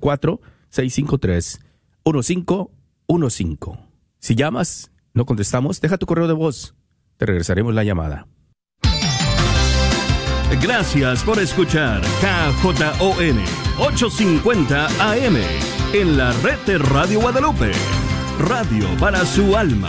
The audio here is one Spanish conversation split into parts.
1-844-653-1515. Si llamas, no contestamos, deja tu correo de voz. Te regresaremos la llamada. Gracias por escuchar KJON 850 AM en la red de Radio Guadalupe. Radio para su alma.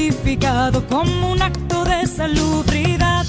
justificado como un acto de salubridad.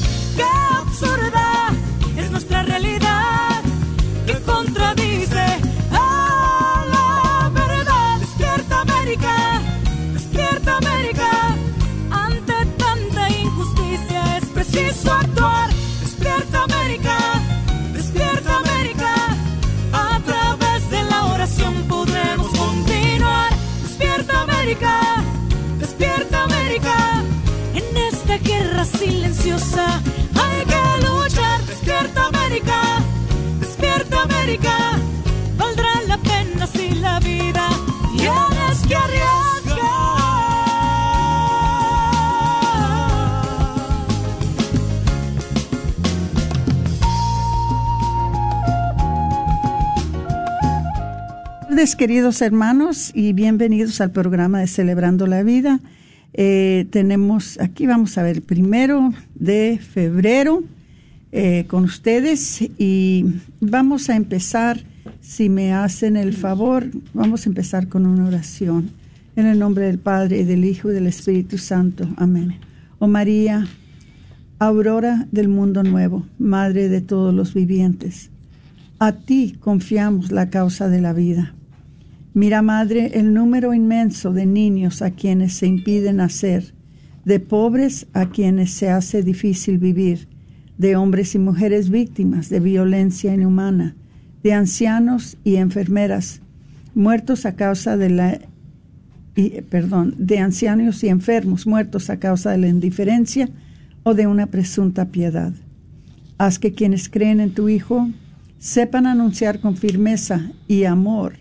Queridos hermanos, y bienvenidos al programa de Celebrando la Vida. Eh, tenemos, aquí vamos a ver, primero de febrero eh, con ustedes y vamos a empezar, si me hacen el favor, vamos a empezar con una oración. En el nombre del Padre, y del Hijo y del Espíritu Santo. Amén. Oh María, aurora del mundo nuevo, Madre de todos los vivientes, a ti confiamos la causa de la vida. Mira, Madre, el número inmenso de niños a quienes se impide nacer, de pobres a quienes se hace difícil vivir, de hombres y mujeres víctimas de violencia inhumana, de ancianos y enfermeras muertos a causa de la y, perdón, de ancianos y enfermos muertos a causa de la indiferencia o de una presunta piedad. Haz que quienes creen en tu Hijo sepan anunciar con firmeza y amor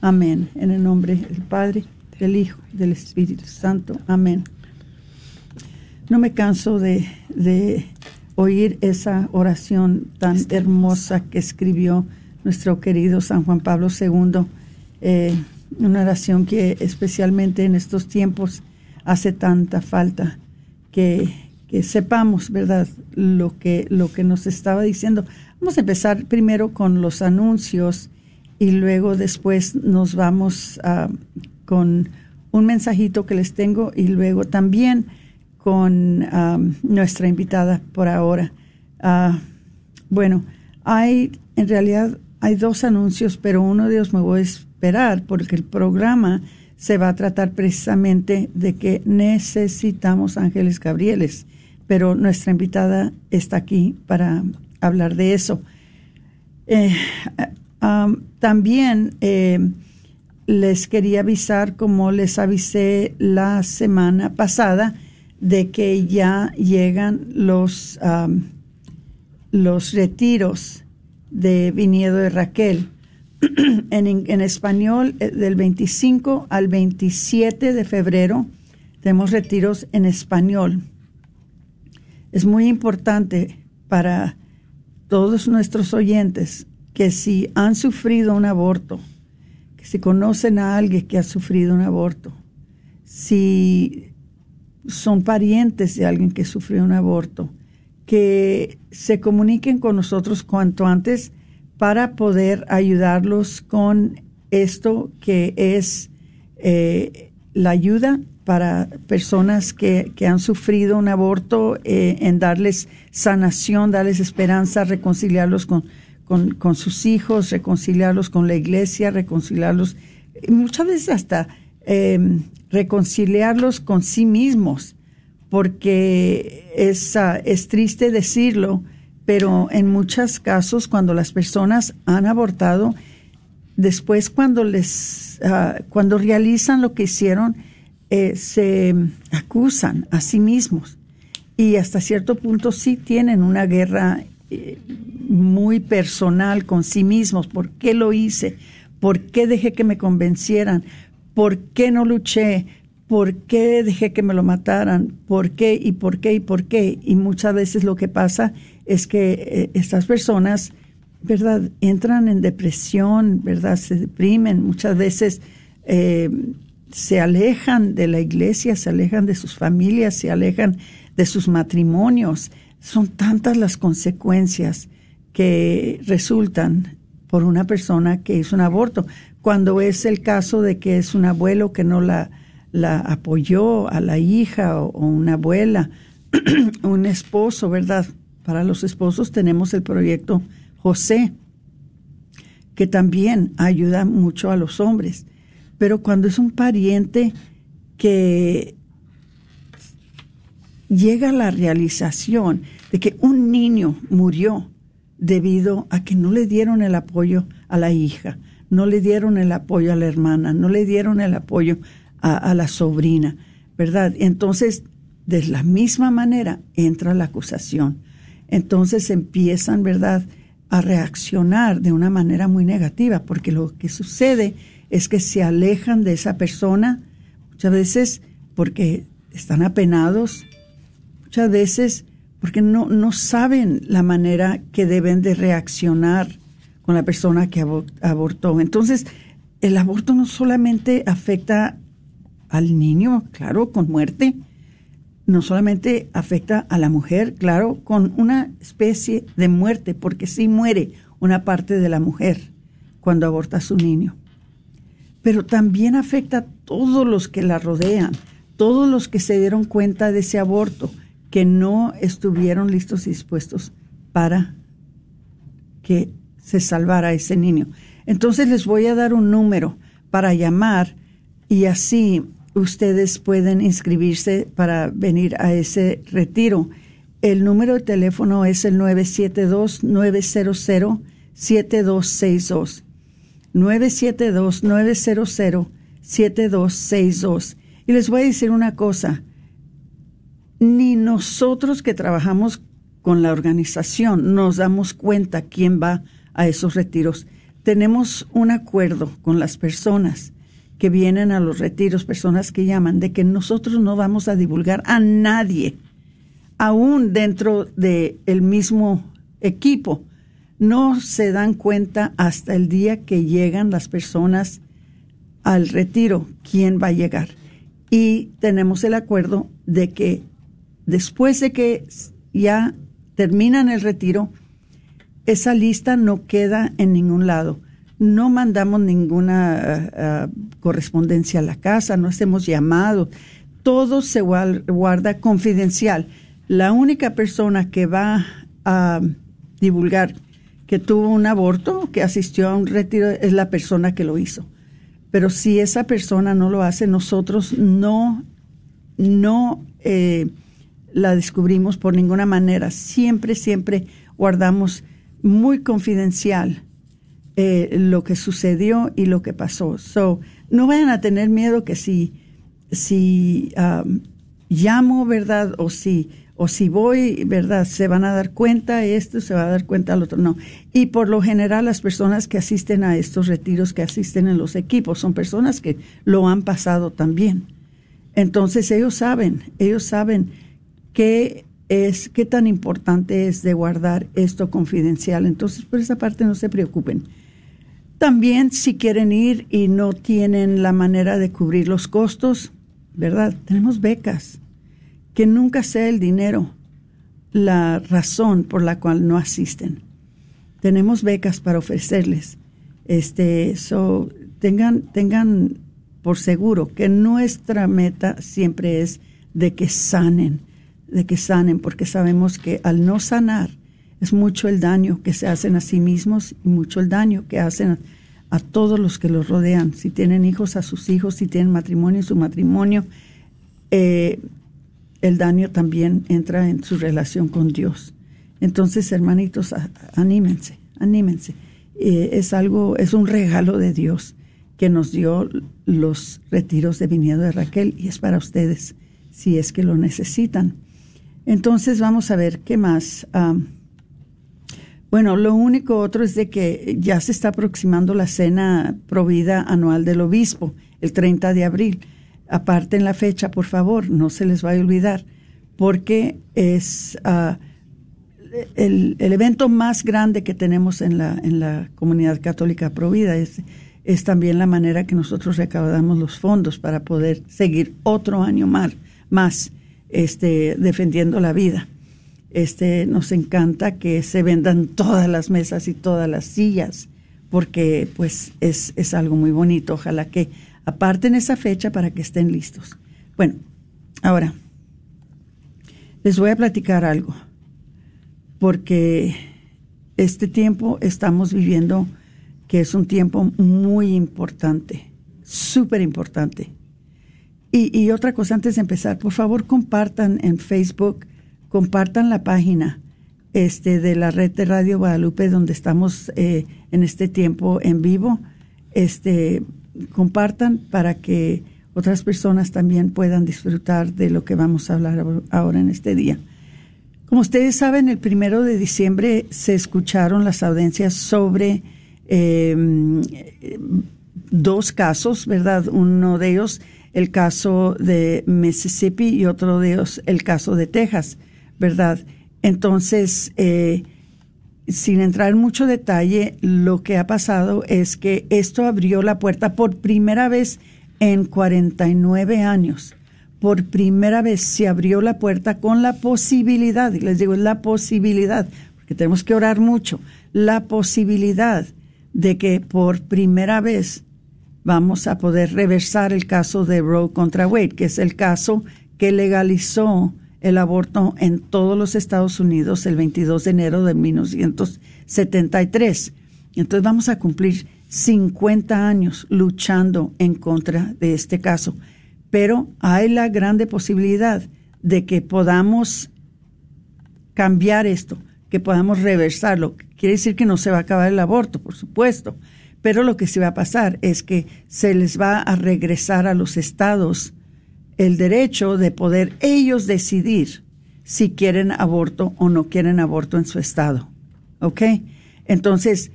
Amén. En el nombre del Padre, del Hijo, del Espíritu Santo. Amén. No me canso de, de oír esa oración tan hermosa que escribió nuestro querido San Juan Pablo II. Eh, una oración que especialmente en estos tiempos hace tanta falta que, que sepamos, ¿verdad?, lo que, lo que nos estaba diciendo. Vamos a empezar primero con los anuncios y luego después nos vamos a, con un mensajito que les tengo y luego también con um, nuestra invitada por ahora. Ah, bueno, hay en realidad hay dos anuncios, pero uno de ellos me voy a esperar porque el programa se va a tratar precisamente de que necesitamos ángeles gabrieles, pero nuestra invitada está aquí para hablar de eso. Eh, también eh, les quería avisar, como les avisé la semana pasada, de que ya llegan los, los retiros de Viñedo de Raquel. en, en, español, eh, del 25 al 27 de febrero, tenemos retiros en español. Es muy importante para todos nuestros oyentes que si han sufrido un aborto, que si conocen a alguien que ha sufrido un aborto, si son parientes de alguien que sufrió un aborto, que se comuniquen con nosotros cuanto antes para poder ayudarlos con esto que es eh, la ayuda para personas que, han sufrido un aborto, eh, en darles sanación, darles esperanza, reconciliarlos con, con, sus hijos, reconciliarlos con la iglesia, reconciliarlos, muchas veces hasta em, reconciliarlos con sí mismos, porque es, ah, es triste decirlo, pero en muchos casos cuando las personas han abortado, después cuando les, ah, cuando realizan lo que hicieron, eh, se acusan a sí mismos. Y hasta cierto punto sí tienen una guerra muy personal con sí mismos. ¿Por qué lo hice? ¿Por qué dejé que me convencieran? ¿Por qué no luché? ¿Por qué dejé que me lo mataran? ¿Por qué y por qué y por qué? Y muchas veces lo que pasa es que eh, estas personas, ¿verdad? Entran en depresión, ¿verdad? Se deprimen. Muchas veces eh, se alejan de la iglesia, se alejan de sus familias, se alejan de sus matrimonios. Son tantas las consecuencias que resultan por una persona que hizo un aborto, cuando es el caso de que es un abuelo que no la, la apoyó a la hija o, una abuela, un esposo, ¿verdad? Para los esposos tenemos el proyecto José, que también ayuda mucho a los hombres. Pero cuando es un pariente que llega la realización de que un niño murió debido a que no le dieron el apoyo a la hija, no le dieron el apoyo a la hermana, no le dieron el apoyo a, la sobrina, ¿verdad? Entonces, de la misma manera entra la acusación. Entonces empiezan, ¿verdad?, a reaccionar de una manera muy negativa, porque lo que sucede es que se alejan de esa persona, muchas veces porque están apenados, muchas veces porque no, no saben la manera que deben de reaccionar con la persona que abortó. Entonces, el aborto no solamente afecta al niño, claro, con muerte, no solamente afecta a la mujer, claro, con una especie de muerte, porque sí muere una parte de la mujer cuando aborta a su niño. Pero también afecta a todos los que la rodean, todos los que se dieron cuenta de ese aborto, que no estuvieron listos y dispuestos para que se salvara ese niño. Entonces les voy a dar un número para llamar y así ustedes pueden inscribirse para venir a ese retiro. El número de teléfono es el 972-900-7262. 972-900-7262. Y les voy a decir una cosa, ni nosotros que trabajamos con la organización nos damos cuenta quién va a esos retiros. Tenemos un acuerdo con las personas que vienen a los retiros, personas que llaman, de que nosotros no vamos a divulgar a nadie, aún dentro del el mismo equipo. No se dan cuenta hasta el día que llegan las personas al retiro, quién va a llegar. Y tenemos el acuerdo de que después de que ya terminan el retiro, esa lista no queda en ningún lado. No mandamos ninguna eh, eh, correspondencia a la casa, no hacemos llamados. Todo se guarda confidencial. La única persona que va a divulgar que tuvo un aborto, que asistió a un retiro, es la persona que lo hizo. Pero si esa persona no lo hace, nosotros no, no eh, la descubrimos por ninguna manera. Siempre, siempre guardamos muy confidencial eh, lo que sucedió y lo que pasó. So, no vayan a tener miedo que si, si um, llamo, ¿verdad? O si, o si voy, ¿verdad? Se van a dar cuenta esto, se va a dar cuenta al otro. No. Y por lo general las personas que asisten a estos retiros, que asisten en los equipos, son personas que lo han pasado también. Entonces ellos saben, ellos saben qué es, qué tan importante es de guardar esto confidencial. Entonces, por esa parte no se preocupen. También si quieren ir y no tienen la manera de cubrir los costos, ¿verdad? Tenemos becas. Que nunca sea el dinero la razón por la cual no asisten. Tenemos becas para ofrecerles. Este, so, tengan, tengan por seguro que nuestra meta siempre es de que sanen, de que sanen, porque sabemos que al no sanar, es mucho el daño que se hacen a sí mismos y mucho el daño que hacen a, todos los que los rodean. Si tienen hijos, a sus hijos, si tienen matrimonio, su matrimonio. Eh, el daño también entra en su relación con Dios. Entonces, hermanitos, anímense, anímense. Eh, es algo, es un regalo de Dios que nos dio los retiros de viñedo de Raquel y es para ustedes, si es que lo necesitan. Entonces, vamos a ver qué más. Bueno, lo único otro es de que ya se está aproximando la cena provida anual del obispo, el 30 de abril. Aparten la fecha, por favor, no se les vaya a olvidar, porque es ah, el, evento más grande que tenemos en la, en la comunidad católica provida. Es, es también la manera que nosotros recaudamos los fondos para poder seguir otro año más, más este, defendiendo la vida. Este, nos encanta que se vendan todas las mesas y todas las sillas, porque pues es, es algo muy bonito. Ojalá que aparten esa fecha para que estén listos. Bueno, ahora, les voy a platicar algo, porque este tiempo estamos viviendo que es un tiempo muy importante, súper importante. Y, y, otra cosa antes de empezar, por favor compartan en Facebook compartan la página este, de la red de Radio Guadalupe donde estamos eh, en este tiempo en vivo. Este, compartan para que otras personas también puedan disfrutar de lo que vamos a hablar ahora en este día. Como ustedes saben, el primero de diciembre se escucharon las audiencias sobre em, dos casos, ¿verdad? Uno de ellos, el caso de Mississippi y otro de ellos, el caso de Texas. ¿verdad? Entonces, eh, sin entrar en mucho detalle, lo que ha pasado es que esto abrió la puerta por primera vez en 49 años. Por primera vez se abrió la puerta con la posibilidad, y les digo, es la posibilidad, porque tenemos que orar mucho, la posibilidad de que por primera vez vamos a poder reversar el caso de Roe contra Wade, que es el caso que legalizó el aborto en todos los Estados Unidos el 22 de enero de 1973. Entonces vamos a cumplir 50 años luchando en contra de este caso. Pero hay la grande posibilidad de que podamos cambiar esto, que podamos reversarlo. Quiere decir que no se va a acabar el aborto, por supuesto, pero lo que se va a pasar es que se les va a regresar a los estados el derecho de poder ellos decidir si quieren aborto o no quieren aborto en su estado. ¿Ok? Entonces,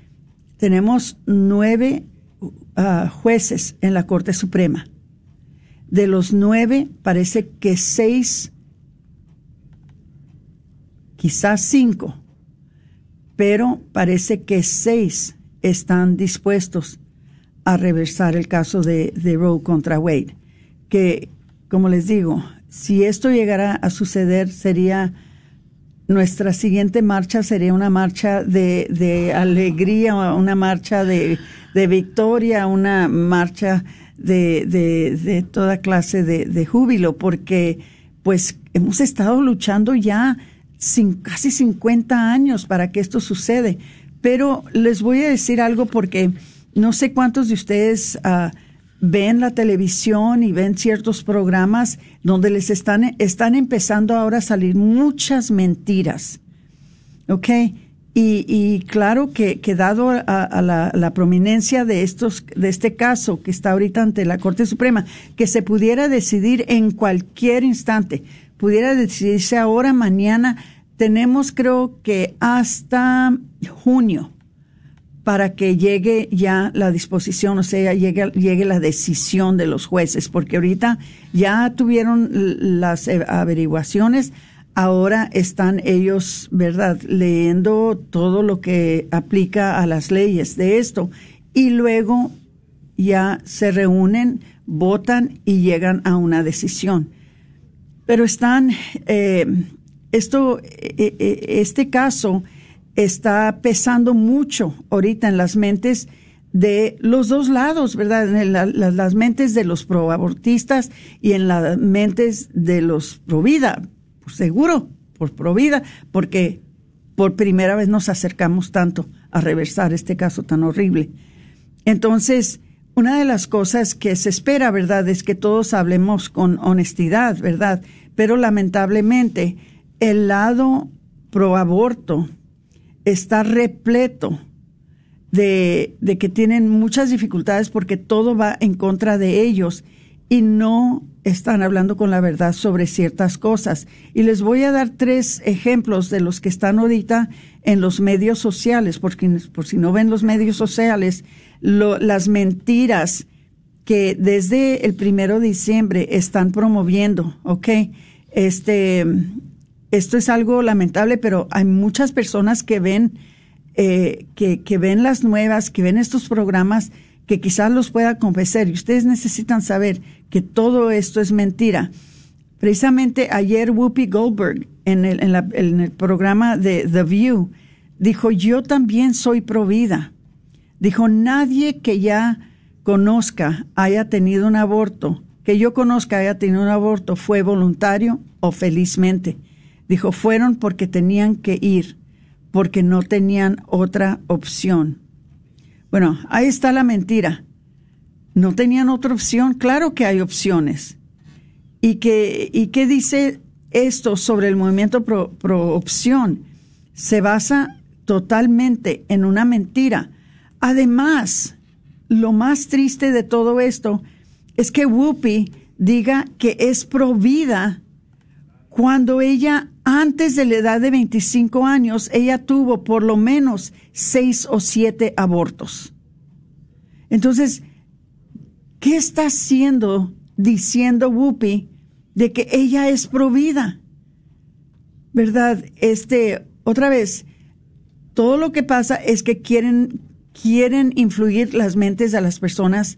tenemos nueve uh, jueces en la Corte Suprema. De los nueve, parece que seis, quizás cinco, pero parece que seis están dispuestos a reversar el caso de, de Roe contra Wade, que como les digo, si esto llegara a suceder, sería nuestra siguiente marcha sería una marcha de, de alegría, una marcha de, de victoria, una marcha de, de, toda clase de, júbilo, porque pues hemos estado luchando ya casi 50 años para que esto sucede. Pero les voy a decir algo porque no sé cuántos de ustedes uh, ven la televisión y ven ciertos programas donde les están, están empezando ahora a salir muchas mentiras. ¿Ok? Y, claro que, que dado a, a la, la prominencia de estos, de este caso que está ahorita ante la Corte Suprema, que se pudiera decidir en cualquier instante, pudiera decidirse ahora, mañana, tenemos creo que hasta junio para que llegue ya la disposición, o sea, llegue, llegue la decisión de los jueces, porque ahorita ya tuvieron las eh, averiguaciones, ahora están ellos, ¿verdad?, leyendo todo lo que aplica a las leyes de esto y luego ya se reúnen, votan y llegan a una decisión. Pero están, eh, esto, eh, este caso, está pesando mucho ahorita en las mentes de los dos lados, ¿verdad? En las mentes de los proabortistas y en las mentes de los provida, seguro, por provida, porque por primera vez nos acercamos tanto a reversar este caso tan horrible. Entonces, una de las cosas que se espera, ¿verdad?, es que todos hablemos con honestidad, ¿verdad? Pero lamentablemente, el lado proaborto está repleto de, de, que tienen muchas dificultades porque todo va en contra de ellos y no están hablando con la verdad sobre ciertas cosas. Y les voy a dar tres ejemplos de los que están ahorita en los medios sociales, porque por si no ven los medios sociales, las mentiras que desde el primero de diciembre están promoviendo, ¿ok? Este, esto es algo lamentable, pero hay muchas personas que ven, eh, que, ven las nuevas, que ven estos programas, que quizás los pueda convencer. Y ustedes necesitan saber que todo esto es mentira. Precisamente ayer Whoopi Goldberg en el, en, en el programa de The View dijo, yo también soy provida. Dijo, nadie que ya conozca haya tenido un aborto, que yo conozca haya tenido un aborto, fue voluntario o felizmente. Dijo, fueron porque tenían que ir, porque no tenían otra opción. Bueno, ahí está la mentira. No tenían otra opción. Claro que hay opciones. ¿Y qué, y qué dice esto sobre el movimiento pro, pro opción? Se basa totalmente en una mentira. Además, lo más triste de todo esto es que Whoopi diga que es pro vida cuando ella, antes de la edad de 25 años, ella tuvo por lo menos seis o siete abortos. Entonces, ¿qué está haciendo diciendo Whoopi de que ella es provida? ¿Verdad? Este, otra vez, todo lo que pasa es que quieren, quieren influir las mentes de las personas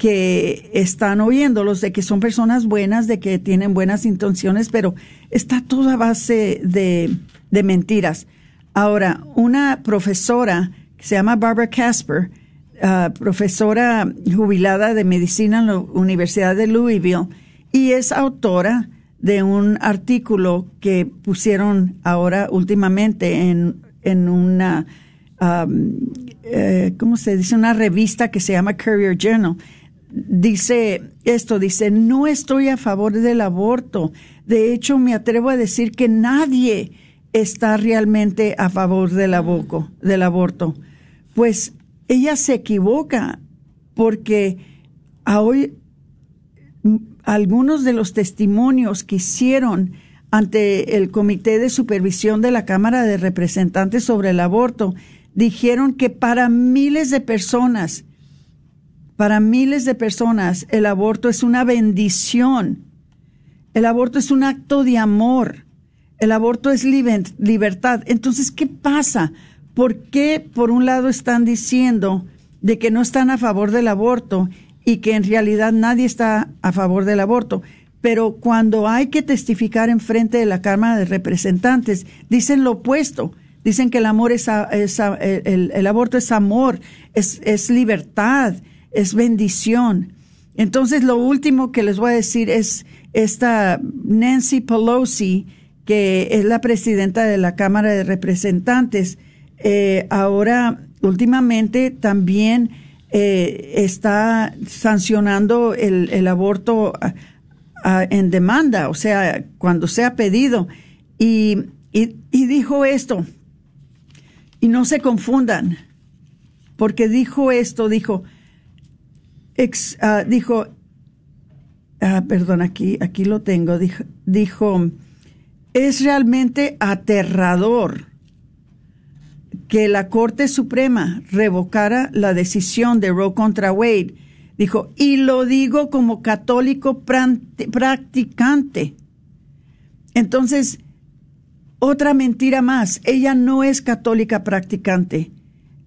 que están oyéndolos, de que son personas buenas, de que tienen buenas intenciones, pero está toda base de, de mentiras. Ahora, una profesora que se llama Barbara Casper, uh, profesora jubilada de medicina en la Universidad de Louisville, y es autora de un artículo que pusieron ahora últimamente en, en una, um, eh, ¿cómo se dice? Una revista que se llama Courier Journal dice esto, dice, no estoy a favor del aborto. De hecho, me atrevo a decir que nadie está realmente a favor del, aborto, del aborto. Pues ella se equivoca porque hoy algunos de los testimonios que hicieron ante el Comité de Supervisión de la Cámara de Representantes sobre el aborto dijeron que para miles de personas para miles de personas el aborto es una bendición. El aborto es un acto de amor. El aborto es libertad. Entonces, ¿qué pasa? ¿Por qué por un lado están diciendo de que no están a favor del aborto y que en realidad nadie está a favor del aborto? Pero cuando hay que testificar en frente de la Cámara de Representantes, dicen lo opuesto. Dicen que el amor es, el, aborto es amor, es libertad, es bendición. Entonces, lo último que les voy a decir es esta Nancy Pelosi, que es la presidenta de la Cámara de Representantes, eh, ahora últimamente también eh, está sancionando el, el aborto en demanda, o sea, cuando sea pedido. Y, y, y dijo esto, Y no se confundan, porque dijo esto, dijo, ah, dijo, ah, perdón, aquí, aquí lo tengo, dijo, dijo, es realmente aterrador que la Corte Suprema revocara la decisión de Roe contra Wade. Dijo, y lo digo como católico practicante. Entonces, otra mentira más, ella no es católica practicante.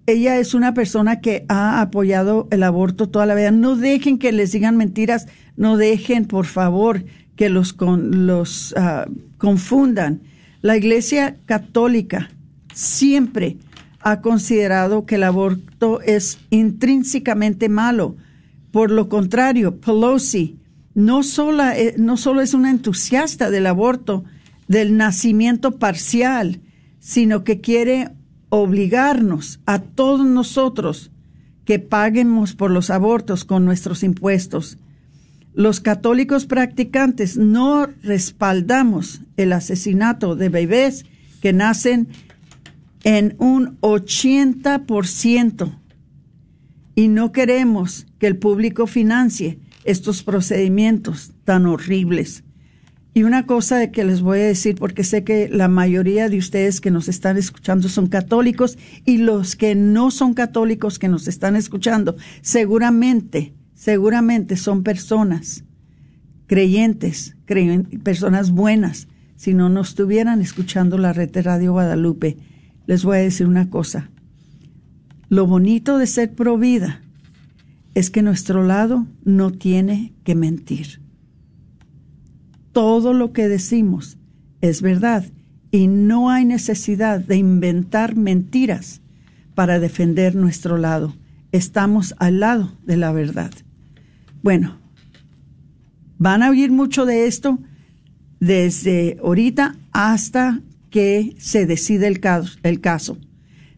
Ella es una persona que ha apoyado el aborto toda la vida. No dejen que les digan mentiras, no dejen, por favor, que los, los ah, confundan. La Iglesia Católica siempre ha considerado que el aborto es intrínsecamente malo. Por lo contrario, Pelosi no solo, eh, no solo es una entusiasta del aborto, del nacimiento parcial, sino que quiere obligarnos a todos nosotros que paguemos por los abortos con nuestros impuestos. Los católicos practicantes no respaldamos el asesinato de bebés que nacen en un 80% y no queremos que el público financie estos procedimientos tan horribles. Y una cosa que les voy a decir, porque sé que la mayoría de ustedes que nos están escuchando son católicos y los que no son católicos que nos están escuchando, seguramente, seguramente son personas creyentes, personas buenas. Si no nos estuvieran escuchando la red de Radio Guadalupe, les voy a decir una cosa. Lo bonito de ser pro vida es que nuestro lado no tiene que mentir todo lo que decimos es verdad y no hay necesidad de inventar mentiras para defender nuestro lado. Estamos al lado de la verdad. Bueno, van a oír mucho de esto desde ahorita hasta que se caso, el caso.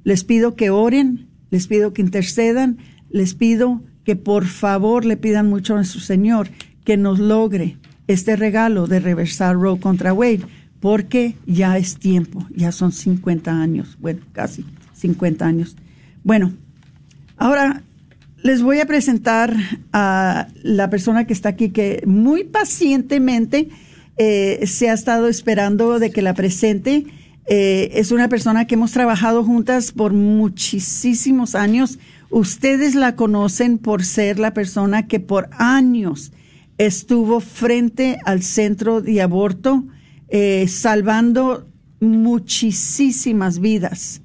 Les pido que oren, les pido que intercedan, les pido que por favor le pidan mucho a nuestro Señor que nos logre este regalo de reversar Roe contra Wade, porque ya es tiempo, ya son 50 años, bueno, casi 50 años. Bueno, ahora les voy a presentar a la persona que está aquí, que muy pacientemente eh, se ha estado esperando de que la presente. Eh, es una persona que hemos trabajado juntas por muchísimos años. Ustedes la conocen por ser la persona que por años estuvo frente al centro de aborto, eh, salvando muchísimas vidas.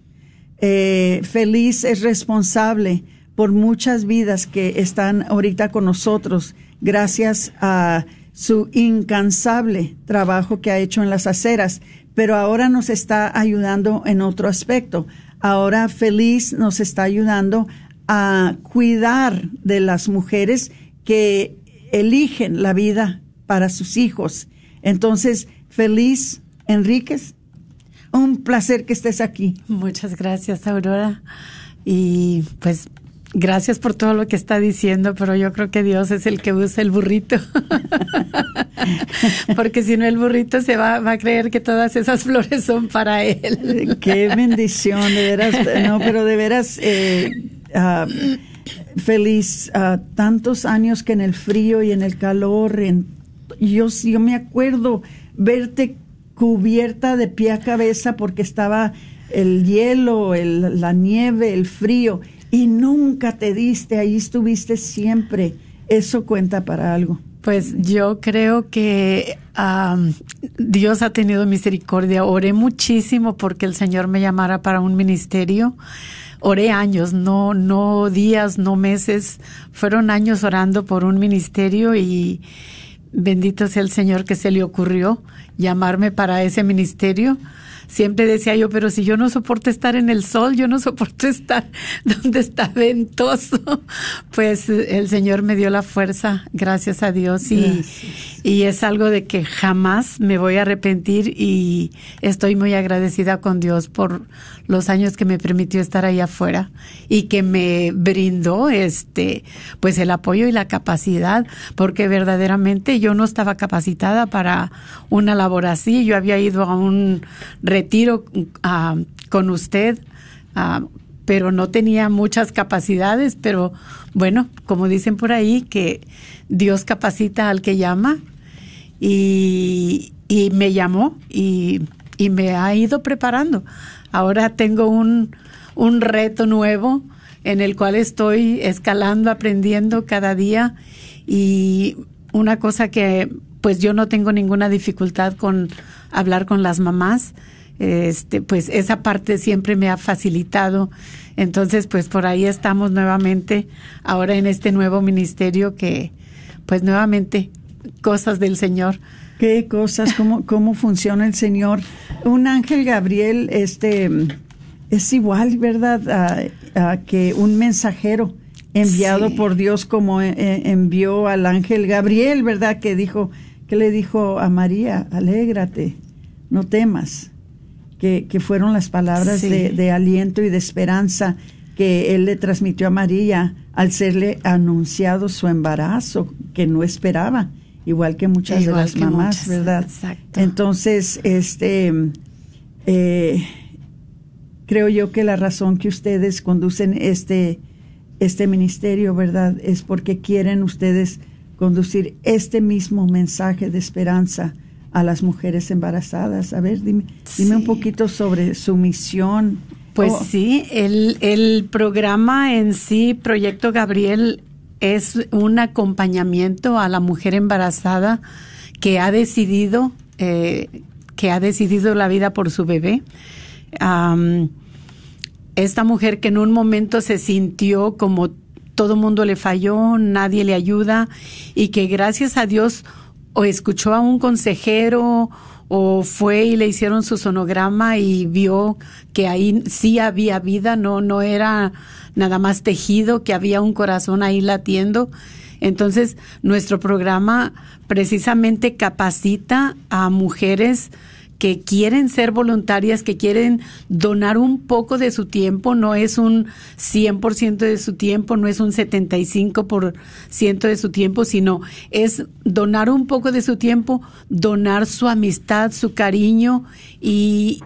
Eh, Feliz es responsable por muchas vidas que están ahorita con nosotros gracias a su incansable trabajo que ha hecho en las aceras, pero ahora nos está ayudando en otro aspecto. Ahora Feliz nos está ayudando a cuidar de las mujeres que eligen la vida para sus hijos. Entonces, feliz, Enríquez. Un placer que estés aquí. Muchas gracias, Aurora. Y pues gracias por todo lo que está diciendo, pero yo creo que Dios es el que usa el burrito. Porque si no, el burrito se va, va, a creer que todas esas flores son para él. Qué bendición, de veras. No, pero de veras. Eh, ah, feliz tantos años que en el frío y en el calor, en, yo, yo me acuerdo verte cubierta de pie a cabeza porque estaba el hielo, el, la nieve, el frío, y nunca te diste, ahí estuviste siempre. Eso cuenta para algo. Pues yo creo que Dios ha tenido misericordia. Oré muchísimo porque el Señor me llamara para un ministerio oré años, no, no días, no meses, fueron años orando por un ministerio y bendito sea el Señor que se le ocurrió llamarme para ese ministerio siempre decía yo, pero si yo no soporto estar en el sol, yo no soporto estar donde está ventoso, pues el Señor me dio la fuerza, gracias a Dios, y, y es algo de que jamás me voy a arrepentir y estoy muy agradecida con Dios por los años que me permitió estar ahí afuera y que me brindó este, pues el apoyo y la capacidad, porque verdaderamente yo no estaba capacitada para una labor así, yo había ido a un retiro ah, con usted ah, pero no tenía muchas capacidades, pero bueno, como dicen por ahí, que Dios capacita al que llama y, y me llamó y, y, me ha ido preparando. Ahora tengo un, un reto nuevo en el cual estoy escalando, aprendiendo cada día y una cosa que pues yo no tengo ninguna dificultad con hablar con las mamás este, pues esa parte siempre me ha facilitado. Entonces, pues por ahí estamos nuevamente ahora en este nuevo ministerio que, pues nuevamente, cosas del Señor. ¿Qué cosas? ¿Cómo, cómo funciona el Señor? Un ángel Gabriel, este, es igual, ¿verdad? A, que un mensajero enviado por Dios como eh, eh, envió al ángel Gabriel, ¿verdad? Que dijo, que le dijo a María, alégrate, no temas que, fueron las palabras de, aliento y de esperanza que él le transmitió a María al serle anunciado su embarazo, que no esperaba, igual que muchas de las mamás, ¿verdad? Entonces, este, eh, creo yo que la razón que ustedes conducen este, este ministerio, ¿verdad? Es porque quieren ustedes conducir este mismo mensaje de esperanza a las mujeres embarazadas. A ver, dime, dime un poquito sobre su misión. Pues oh. sí, el, el programa en sí, Proyecto Gabriel, es un acompañamiento a la mujer embarazada que ha decidido, eh, que ha decidido la vida por su bebé. esta mujer que en un momento se sintió como todo mundo le falló, nadie le ayuda y que gracias a Dios o escuchó a un consejero o fue y le hicieron su sonograma y vio que ahí sí había vida, no, no era nada más tejido, que había un corazón ahí latiendo. Entonces, nuestro programa precisamente capacita a mujeres que quieren ser voluntarias, que quieren donar un poco de su tiempo, no es un 100% de su tiempo, no es un 75% de su tiempo, sino es donar un poco de su tiempo, donar su amistad, su cariño y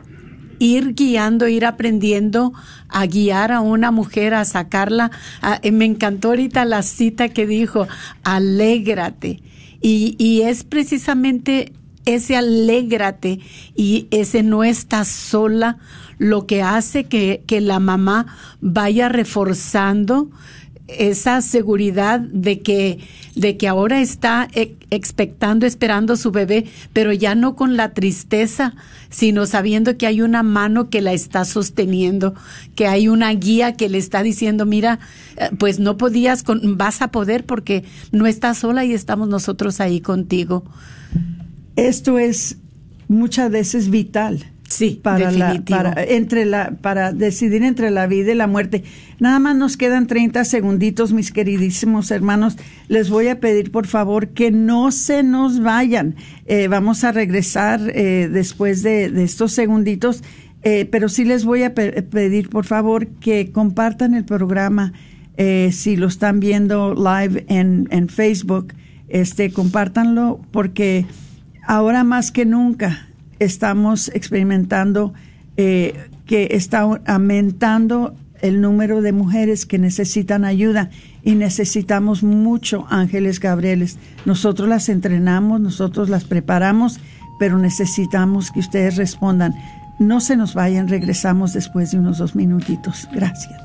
ir guiando, ir aprendiendo a guiar a una mujer, a sacarla. Eh, me encantó ahorita la cita que dijo, alégrate. Y, y es precisamente ese alégrate y ese no está sola, lo que hace que, que la mamá vaya reforzando esa seguridad de que, de que ahora está e, expectando, esperando su bebé, pero ya no con la tristeza, sino sabiendo que hay una mano que la está sosteniendo, que hay una guía que le está diciendo, mira, eh, pues no podías, vas a poder porque no estás sola y estamos nosotros ahí contigo esto es muchas veces vital. Sí, para, la, para, entre la, para decidir entre la vida y la muerte. Nada más nos quedan 30 segunditos, mis queridísimos hermanos. Les voy a pedir, por favor, que no se nos vayan. Eh, vamos a regresar eh, después de, estos segunditos, eh, pero sí les voy a pedir, por favor, que compartan el programa. si lo están viendo live en, en Facebook, este, compártanlo porque ahora más que nunca estamos experimentando eh, que está aumentando el número de mujeres que necesitan ayuda y necesitamos mucho ángeles gabrieles. Nosotros las entrenamos, nosotros las preparamos, pero necesitamos que ustedes respondan. No se nos vayan, regresamos después de unos dos minutitos. Gracias.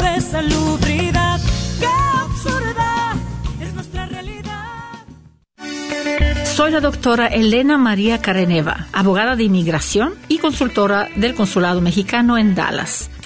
de salubridad. Soy la doctora Elena María Careneva, abogada de inmigración y consultora del Consulado Mexicano en Dallas.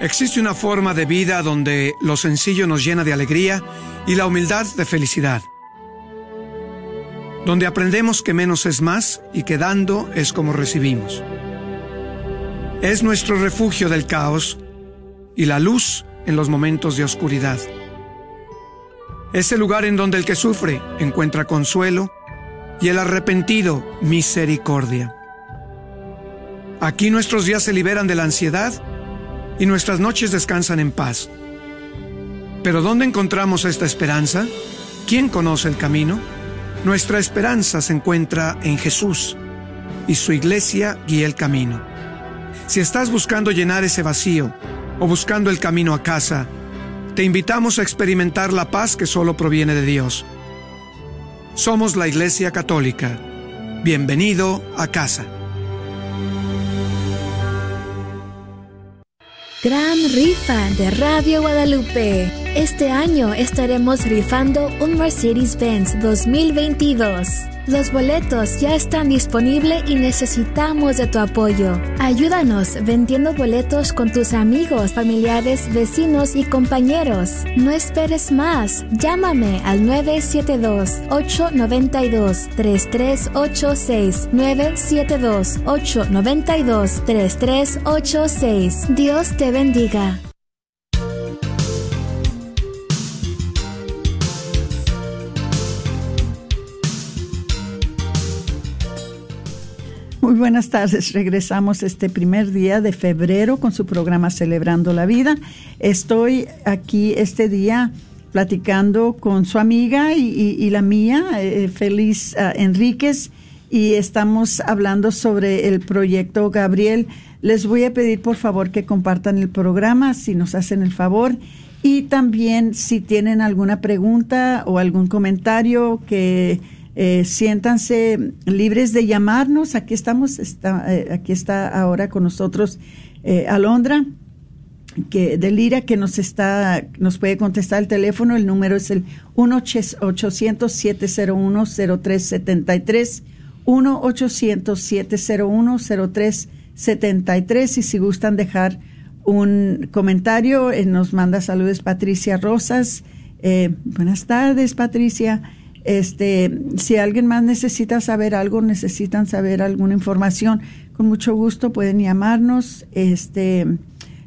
Existe una forma de vida donde lo sencillo nos llena de alegría y la humildad de felicidad. Donde aprendemos que menos es más y que dando es como recibimos. Es nuestro refugio del caos y la luz en los momentos de oscuridad. Es el lugar en donde el que sufre encuentra consuelo y el arrepentido misericordia. Aquí nuestros días se liberan de la ansiedad y nuestras noches descansan en paz. Pero ¿dónde encontramos esta esperanza? ¿Quién conoce el camino? Nuestra esperanza se encuentra en Jesús y su iglesia guía el camino. Si estás buscando llenar ese vacío o buscando el camino a casa, te invitamos a experimentar la paz que solo proviene de Dios. Somos la Iglesia Católica. Bienvenido a casa. Gran rifa de Radio Guadalupe. Este año estaremos rifando un Mercedes-Benz 2022. Los boletos ya están disponibles y necesitamos de tu apoyo. Ayúdanos vendiendo boletos con tus amigos, familiares, vecinos y compañeros. No esperes más. Llámame al 972-892-3386. 972-892-3386. Dios te bendiga. Muy buenas tardes. Regresamos este primer día de febrero con su programa Celebrando la Vida. Estoy aquí este día platicando con su amiga y, la mía, eh, Feliz uh, Enríquez, y estamos hablando sobre el proyecto Gabriel. Les voy a pedir por favor que compartan el programa, si nos hacen el favor. Y también si tienen alguna pregunta o algún comentario que eh, siéntanse libres de llamarnos. Aquí estamos, está, eh, aquí está ahora con nosotros eh, Alondra que de Lira que nos está nos puede contestar el teléfono. El número es el 1 800 701 0373 1 800 701 0373 y si gustan dejar un comentario eh, nos manda saludos Patricia Rosas. Eh, buenas tardes Patricia este, si alguien más necesita saber algo, necesitan saber alguna información, con mucho gusto pueden llamarnos. Este,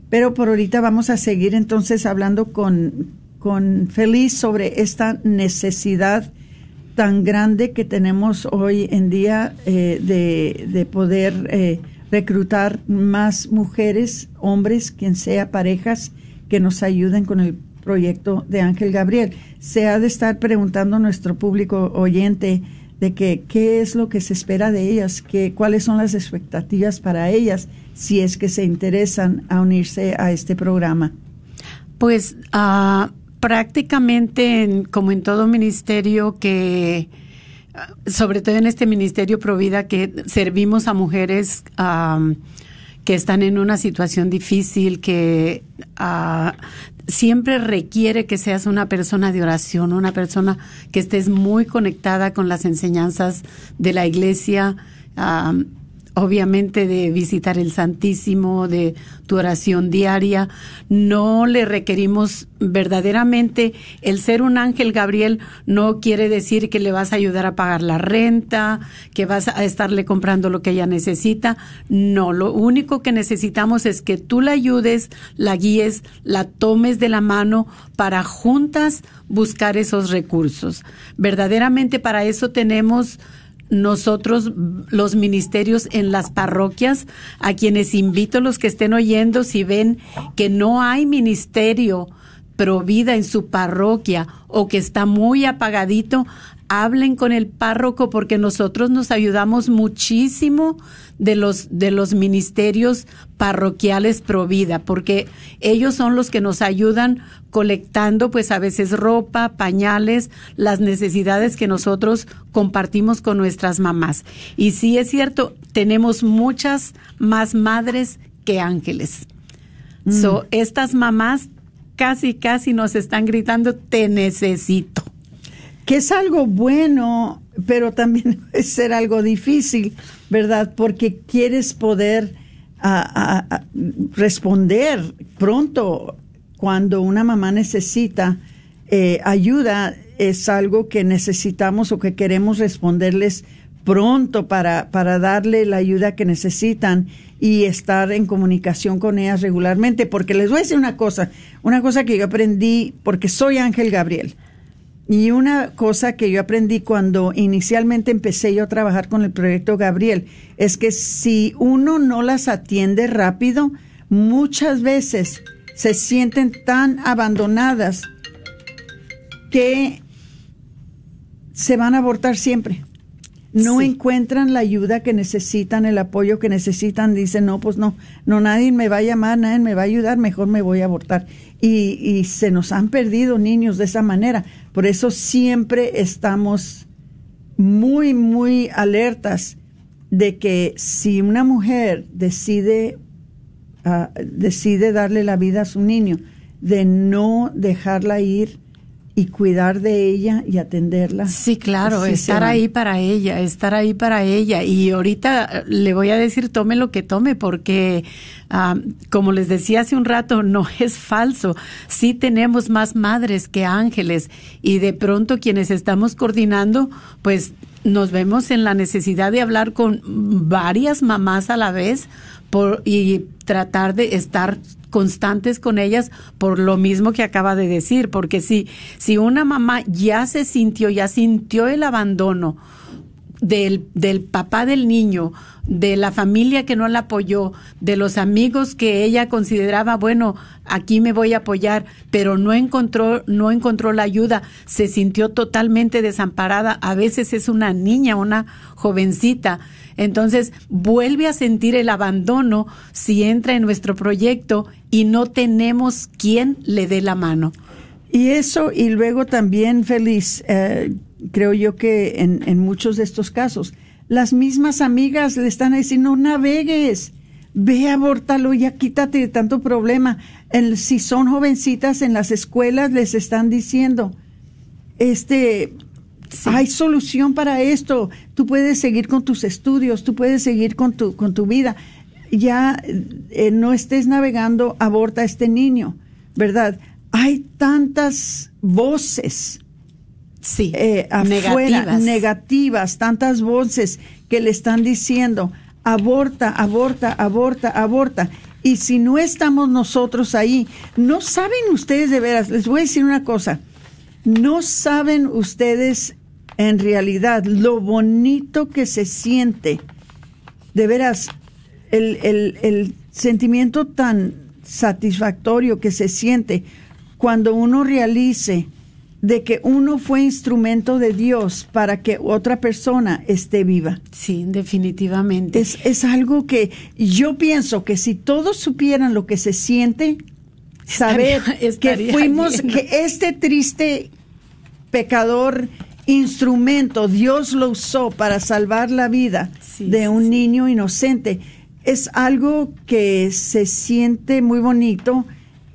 pero por ahorita vamos a seguir entonces hablando con, con Feliz sobre esta necesidad tan grande que tenemos hoy en día eh, de, de, poder eh, reclutar más mujeres, hombres, quien sea, parejas, que nos ayuden con el proyecto de Ángel Gabriel. Se ha de estar preguntando a nuestro público oyente de que qué es lo que se espera de ellas, que, cuáles son las expectativas para ellas si es que se interesan a unirse a este programa. Pues uh, prácticamente como en todo ministerio que sobre todo en este ministerio Provida que servimos a mujeres que están en una situación difícil, que siempre requiere que seas una persona de oración, una persona que estés muy conectada con las enseñanzas de la iglesia obviamente de visitar el Santísimo, de tu oración diaria. No le requerimos verdaderamente el ser un ángel Gabriel no quiere decir que le vas a ayudar a pagar la renta, que vas a estarle comprando lo que ella necesita. No, lo único que necesitamos es que tú la ayudes, la guíes, la tomes de la mano para juntas buscar esos recursos. Verdaderamente para eso tenemos nosotros los ministerios en las parroquias, a quienes invito los que estén oyendo, si ven que no hay ministerio provida en su parroquia o que está muy apagadito, hablen con el párroco porque nosotros nos ayudamos muchísimo de los de los ministerios parroquiales Provida, porque ellos son los que nos ayudan colectando pues a veces ropa, pañales, las necesidades que nosotros compartimos con nuestras mamás. Y sí es cierto, tenemos muchas más madres que ángeles. So, estas mamás casi, casi nos están gritando, te necesito. Que es algo bueno, pero también puede ser algo difícil, ¿verdad? Porque quieres poder a- a- a responder pronto cuando una mamá necesita eh, ayuda, es algo que necesitamos o que queremos responderles pronto para, para darle la ayuda que necesitan y estar en comunicación con ellas regularmente. Porque les voy a decir una cosa, una cosa que yo aprendí porque soy Ángel Gabriel. Y una cosa que yo aprendí cuando inicialmente empecé yo a trabajar con el proyecto Gabriel es que si uno no las atiende rápido, muchas veces se sienten tan abandonadas que se van a abortar siempre. No Sí. encuentran la ayuda que necesitan, el apoyo que necesitan. Dicen, no, pues no, no, nadie me va a llamar, nadie me va a ayudar, mejor me voy a abortar. Y, y se nos han perdido niños de esa manera. Por eso siempre estamos muy, muy alertas de que si una mujer decide, ah, decide darle la vida a su niño, de no dejarla ir y cuidar de ella y atenderla. Sí, claro, estar ahí para ella, estar ahí para ella. Y ahorita eh, le voy a decir, tome lo que tome, porque ah, como les decía hace un rato, no es falso. Sí tenemos más madres que ángeles y de pronto quienes estamos coordinando, pues nos vemos en la necesidad de hablar con varias mamás a la vez por, y tratar de estar constantes con ellas por lo mismo que acaba de decir, porque si, si una mamá ya se sintió, ya sintió el abandono del, del papá del niño, de la familia que no la apoyó, de los amigos que ella consideraba, bueno, aquí me voy a apoyar, pero no encontró, no encontró la ayuda, se sintió totalmente desamparada. A veces es una niña, una jovencita. Entonces vuelve a sentir el abandono si entra en nuestro proyecto y no tenemos quien le dé la mano. Y eso, y luego también, Feliz, eh, creo yo que en, en muchos de estos casos, las mismas amigas le están diciendo, no navegues, ve, abórtalo, ya quítate de tanto problema. El- si son jovencitas en las escuelas, les están diciendo, este, hay solución para esto, tú puedes seguir con tus estudios, tú puedes seguir con tu, con tu vida. Ya eh, no estés navegando, aborta a este niño, ¿verdad? Hay tantas voces Sí, eh, afuera, negativas. negativas, tantas voces que le están diciendo, aborta, aborta, aborta, aborta. Y si no estamos nosotros ahí, no saben ustedes de veras, les voy a decir una cosa, no saben ustedes en realidad lo bonito que se siente, de veras, el, el, el sentimiento tan satisfactorio que se siente cuando uno realice de que uno fue instrumento de Dios para que otra persona esté viva. Sí, definitivamente. Es, es algo que yo pienso que si todos supieran lo que se siente, saber Estaría- que fuimos, que este triste pecador instrumento, Dios lo usó para salvar la vida Sí, de un sí. niño inocente. Es algo que se siente muy bonito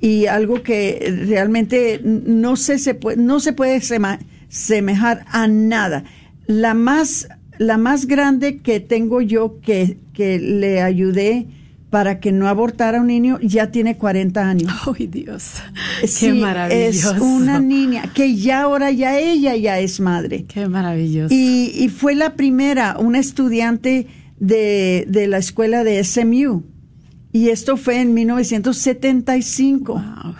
y algo que realmente no se, se puede, no se puede sema- semejar a nada. La más, la más grande que tengo yo que, que le ayudé para que no abortara un niño ya tiene 40 años. Ay, Dios. Sí, Qué maravilloso. Es una niña que ya ahora ya ella ya es madre. Qué maravilloso. Y, y fue la primera, una estudiante de, de la escuela de SMU. Y esto fue en 1975. Wow.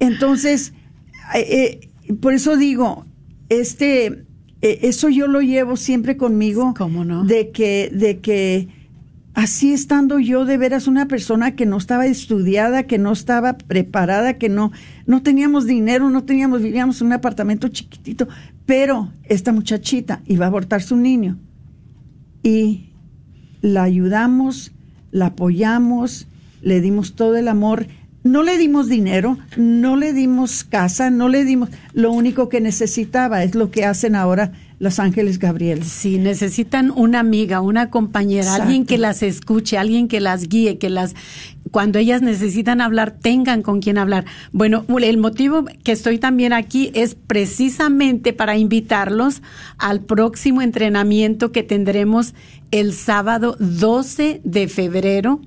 Entonces, eh, eh, por eso digo, este, eh, eso yo lo llevo siempre conmigo. ¿Cómo no? De que, de que así estando yo de veras una persona que no estaba estudiada, que no estaba preparada, que no, no teníamos dinero, no teníamos, vivíamos en un apartamento chiquitito, pero esta muchachita iba a abortar su niño y la ayudamos, la apoyamos, le dimos todo el amor. No le dimos dinero, no le dimos casa, no le dimos. Lo único que necesitaba es lo que hacen ahora los Ángeles Gabriel. Sí, necesitan una amiga, una compañera, alguien que las escuche, alguien que las guíe, que las cuando ellas necesitan hablar tengan con quien hablar. Bueno, el motivo que estoy también aquí es precisamente para invitarlos al próximo entrenamiento que tendremos el sábado 12 de febrero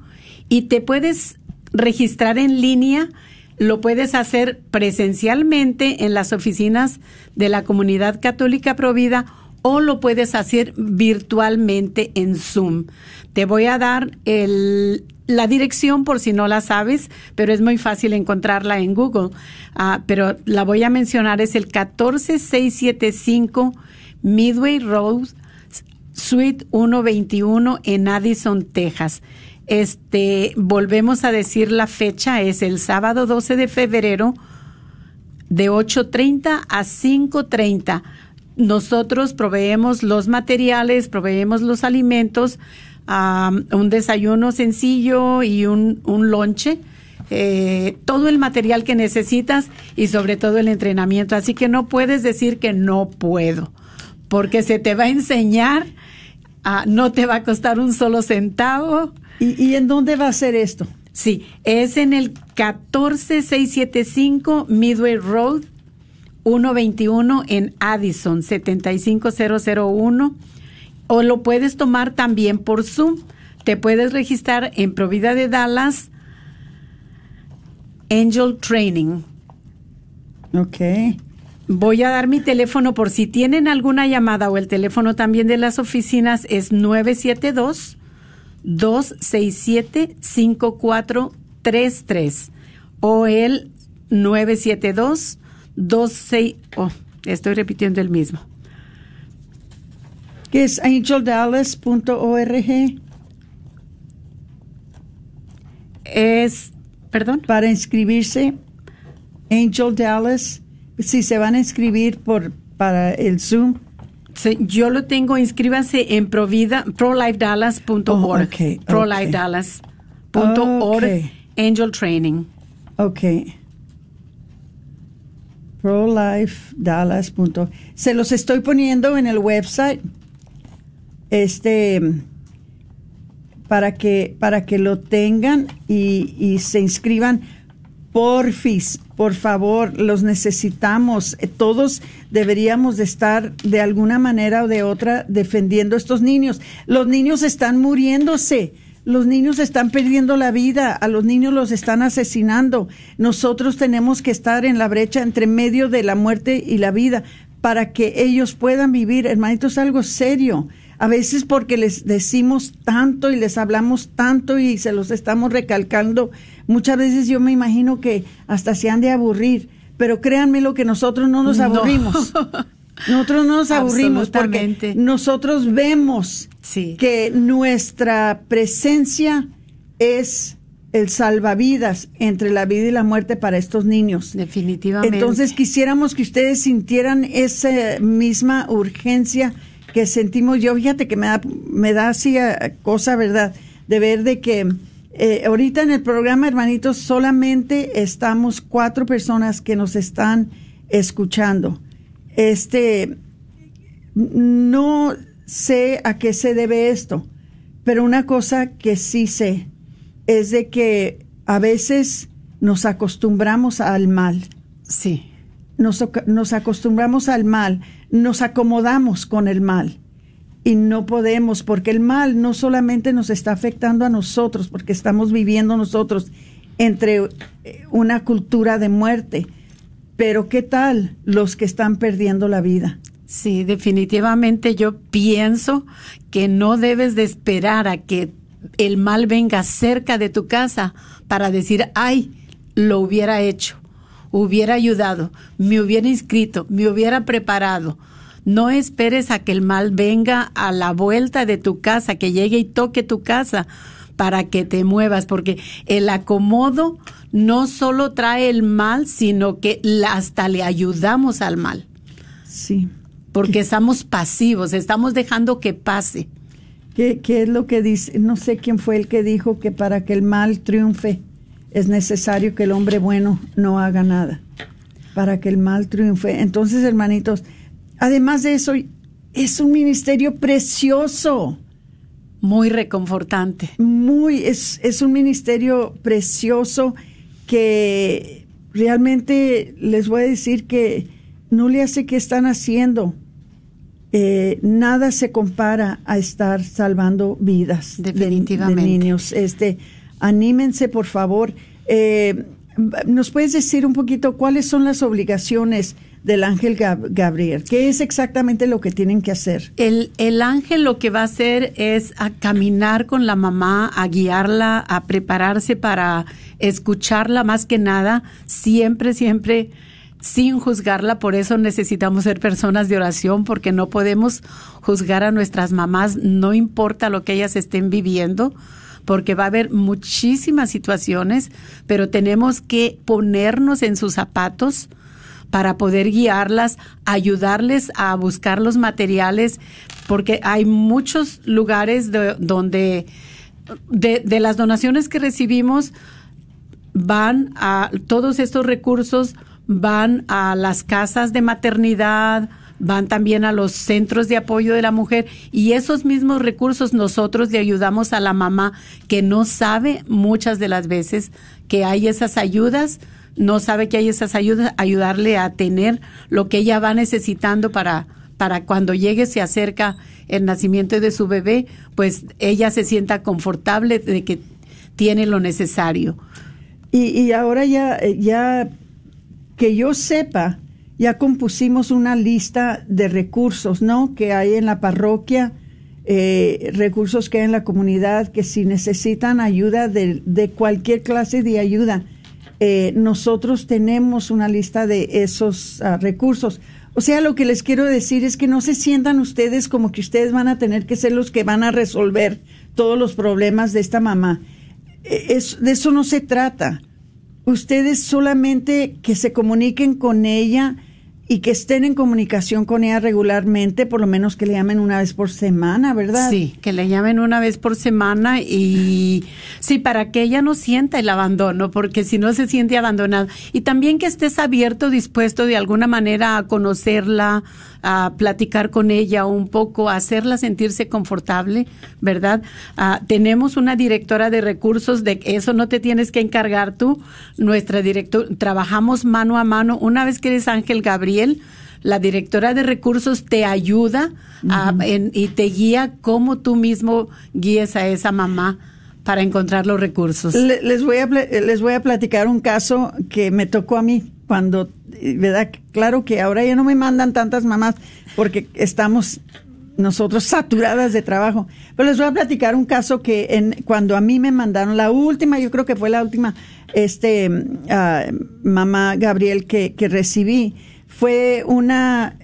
y te puedes registrar en línea lo puedes hacer presencialmente en las oficinas de la Comunidad Católica Provida o lo puedes hacer virtualmente en Zoom. Te voy a dar el, la dirección por si no la sabes, pero es muy fácil encontrarla en Google. Ah, pero la voy a mencionar, es el 14675 Midway Road, Suite 121 en Addison, Texas. Este, volvemos a decir la fecha, es el sábado 12 de febrero de 8.30 a 5.30. Nosotros proveemos los materiales, proveemos los alimentos, un desayuno sencillo y un, un lonche. Eh, todo el material que necesitas y sobre todo el entrenamiento. Así que no puedes decir que no puedo, porque se te va a enseñar, no te va a costar un solo centavo ¿Y, en dónde va a ser esto? Sí, es en el 14675 Midway Road, 121 en Addison, 75001. O lo puedes tomar también por Zoom. Te puedes registrar en Provida de Dallas, Angel Training. Ok. Voy a dar mi teléfono por si tienen alguna llamada o el teléfono también de las oficinas es 972 267-5433 o el 972-26... Oh, estoy repitiendo el mismo. ¿Qué es angeldallas.org? Es, perdón. Para inscribirse, Angel Dallas, si se van a inscribir por, para el Zoom, yo lo tengo, inscríbanse en provida, prolifedallas.org. Oh, okay, prolifedallas.org, Angel Training. Ok. prolifedallas.org. Se los estoy poniendo en el website. Este para que para que lo tengan y, y se inscriban porfis, por favor, los necesitamos. Eh, todos deberíamos de estar de alguna manera o de otra defendiendo a estos niños. Los niños están muriéndose. Los niños están perdiendo la vida, a los niños los están asesinando. Nosotros tenemos que estar en la brecha entre medio de la muerte y la vida para que ellos puedan vivir. Hermanitos, algo serio. A veces porque les decimos tanto y les hablamos tanto y se los estamos recalcando Muchas veces yo me imagino que hasta se han de aburrir, pero créanme lo que nosotros no nos aburrimos. Nosotros no nos aburrimos porque nosotros vemos que nuestra presencia es el salvavidas entre la vida y la muerte para estos niños. Definitivamente. Entonces quisiéramos que ustedes sintieran esa misma urgencia que sentimos yo. Fíjate que me da, me da así eh, cosa, ¿verdad? De ver de que eh, ahorita en el programa, hermanitos, solamente estamos cuatro personas que nos están escuchando. Este, no sé a qué se debe esto, pero una cosa que sí sé es de que a veces nos acostumbramos al mal. Sí. Nos, nos acostumbramos al mal, nos acomodamos con el mal y no podemos, porque el mal no solamente nos está afectando a nosotros, porque estamos viviendo nosotros entre eh, una cultura de muerte, pero ¿qué tal los que están perdiendo la vida? Sí, definitivamente yo pienso que no debes de esperar a que el mal venga cerca de tu casa para decir, ay, lo hubiera hecho, hubiera ayudado, me hubiera inscrito, me hubiera preparado No esperes a que el mal venga a la vuelta de tu casa, que llegue y toque tu casa para que te muevas, porque el acomodo no solo trae el mal, sino que hasta le ayudamos al mal. Sí. Porque estamos pasivos, estamos dejando que pase. ¿Qué, ¿Qué es lo que dice? No sé quién fue el que dijo que para que el mal triunfe es necesario que el hombre bueno no haga nada. Para que el mal triunfe. Entonces, hermanitos, además de eso, es un ministerio precioso. Muy reconfortante. Muy, es, es un ministerio precioso que realmente les voy a decir que no le hace qué están haciendo. Eh, nada se compara a estar salvando vidas Definitivamente. De, niños. Este, anímense, por favor. Eh, ¿Nos puedes decir un poquito cuáles son las obligaciones del ángel Gabriel? ¿Qué es exactamente lo que tienen que hacer? El, el ángel lo que va a hacer es a caminar con la mamá, a guiarla, a prepararse para escucharla más que nada, siempre, siempre sin juzgarla. Por eso necesitamos ser personas de oración, porque no podemos juzgar a nuestras mamás, no importa lo que ellas estén viviendo porque va a haber muchísimas situaciones, pero tenemos que ponernos en sus zapatos, para poder guiarlas, ayudarles a buscar los materiales, porque hay muchos lugares donde de, de, las donaciones que recibimos van a todos estos recursos van a las casas de maternidad, van también a los centros de apoyo de la mujer y esos mismos recursos nosotros le ayudamos a la mamá que no sabe muchas de las veces que hay esas ayudas no sabe que hay esas ayudas, ayudarle a tener lo que ella va necesitando para, para cuando llegue, se acerca el nacimiento de su bebé, pues ella se sienta confortable de que tiene lo necesario. Y, y ahora ya, ya que yo sepa, ya compusimos una lista de recursos, ¿no? Que hay en la parroquia, eh, recursos que hay en la comunidad, que si necesitan ayuda de, de cualquier clase de ayuda, eh, nosotros tenemos una lista de esos ah, recursos. O sea, lo que les quiero decir es que no se sientan ustedes como que ustedes van a tener que ser los que van a resolver todos los problemas de esta mamá. E, es, de eso no se trata. Ustedes solamente que se comuniquen con ella y que estén en comunicación con ella regularmente, por lo menos que le llamen una vez por semana, ¿verdad? Sí, que le llamen una vez por semana y sí, para que ella no sienta el abandono, porque si no se siente abandonada. Y también que estés abierto, dispuesto de alguna manera a conocerla, a platicar con ella un poco, a hacerla sentirse confortable, ¿verdad? Ah, tenemos una directora de recursos, de eso no te tienes que encargar tú. Nuestra directora, trabajamos mano a mano. Una vez que eres Ángel Gabriel, la directora de recursos te ayuda y te guía como tú mismo guíes a esa mamá para encontrar los recursos. Les voy a les voy a platicar un caso que me tocó a mí cuando, ¿verdad? Claro que ahora ya no me mandan tantas mamás porque estamos nosotros saturadas de trabajo. Pero les voy a platicar un caso que en, cuando a mí me mandaron, la última, yo creo que fue la última, este, ah, mamá Gabriel que, que recibí, fue una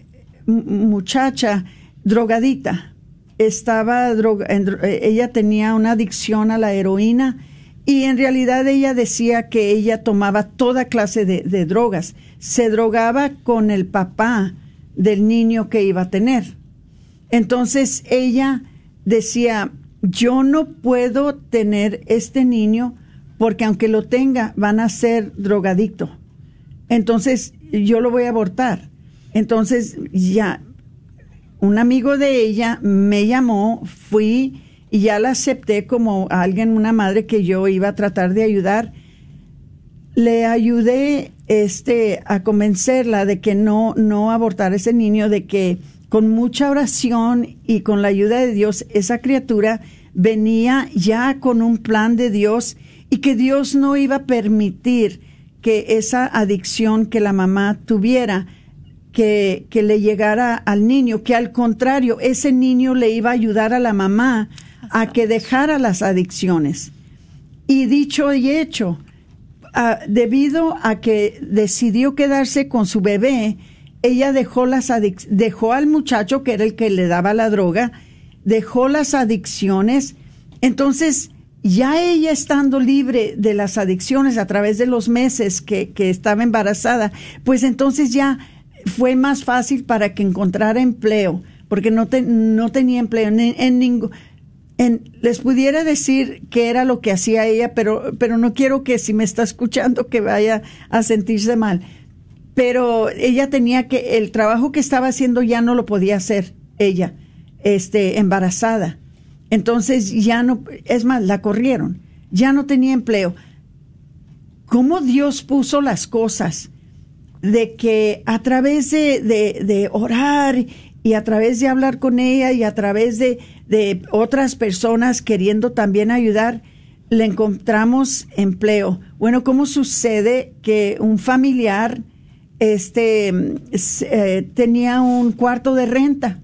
muchacha drogadita. Estaba droga, ella tenía una adicción a la heroína y en realidad ella decía que ella tomaba toda clase de, drogas. Se drogaba con el papá del niño que iba a tener. Entonces ella decía, yo no puedo tener este niño porque aunque lo tenga, van a ser drogadicto. Entonces yo lo voy a abortar. Entonces ya, un amigo de ella me llamó, fui y ya la acepté como alguien, una madre que yo iba a tratar de ayudar. Le ayudé este a convencerla de que no no abortara ese niño, de que con mucha oración y con la ayuda de Dios esa criatura venía ya con un plan de Dios y que Dios no iba a permitir que esa adicción que la mamá tuviera que, que le llegara al niño, que al contrario, ese niño le iba a ayudar a la mamá a que dejara las adicciones. Y dicho y hecho, debido a que decidió quedarse con su bebé, ella dejó las dejó al muchacho que era el que le daba la droga, dejó las adicciones, entonces ya ella estando libre de las adicciones a través de los meses que, que estaba embarazada, pues entonces ya fue más fácil para que encontrara empleo, porque no, te- no tenía empleo en ningún... Les pudiera decir qué era lo que hacía ella, pero, pero no quiero que si me está escuchando que vaya a sentirse mal. Pero ella tenía que, el trabajo que estaba haciendo ya no lo podía hacer ella, este, embarazada. Entonces ya no, es más, la corrieron, ya no tenía empleo. ¿Cómo Dios puso las cosas? De que a través de, de orar y a través de hablar con ella y a través de, de otras personas queriendo también ayudar, le encontramos empleo. Bueno, ¿cómo sucede que un familiar este, eh, tenía un cuarto de renta?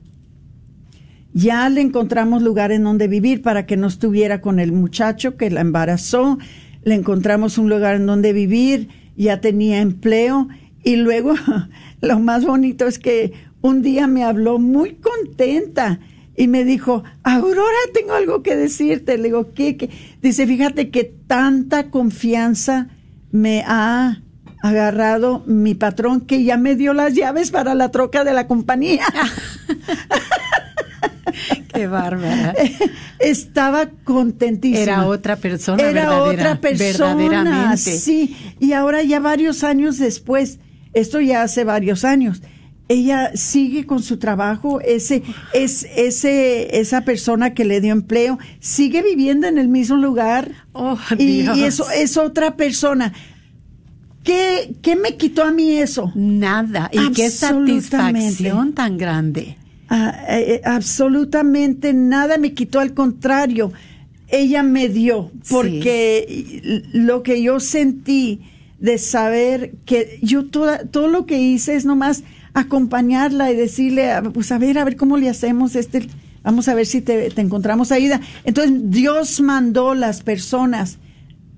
ya le encontramos lugar en donde vivir para que no estuviera con el muchacho que la embarazó, le encontramos un lugar en donde vivir, ya tenía empleo y luego lo más bonito es que un día me habló muy contenta y me dijo, Aurora, tengo algo que decirte. Le digo, ¿qué? qué? Dice, fíjate que tanta confianza me ha agarrado mi patrón que ya me dio las llaves para la troca de la compañía. Qué bárbara. Estaba contentísima. Era otra persona Era verdadera, otra persona, verdaderamente. sí. Y ahora ya varios años después, esto ya hace varios años, ella sigue con su trabajo, ese, es, ese, esa persona que le dio empleo, sigue viviendo en el mismo lugar. Oh, y, Dios. y eso es otra persona. ¿Qué, ¿Qué me quitó a mí eso? Nada. Y qué satisfacción tan grande. Ah, eh, absolutamente nada me quitó, al contrario, ella me dio, porque lo que yo sentí de saber que yo toda, todo lo que hice es nomás acompañarla y decirle, ah, pues a ver, a ver cómo le hacemos este, vamos a ver si te, te encontramos ayuda. Entonces Dios mandó las personas.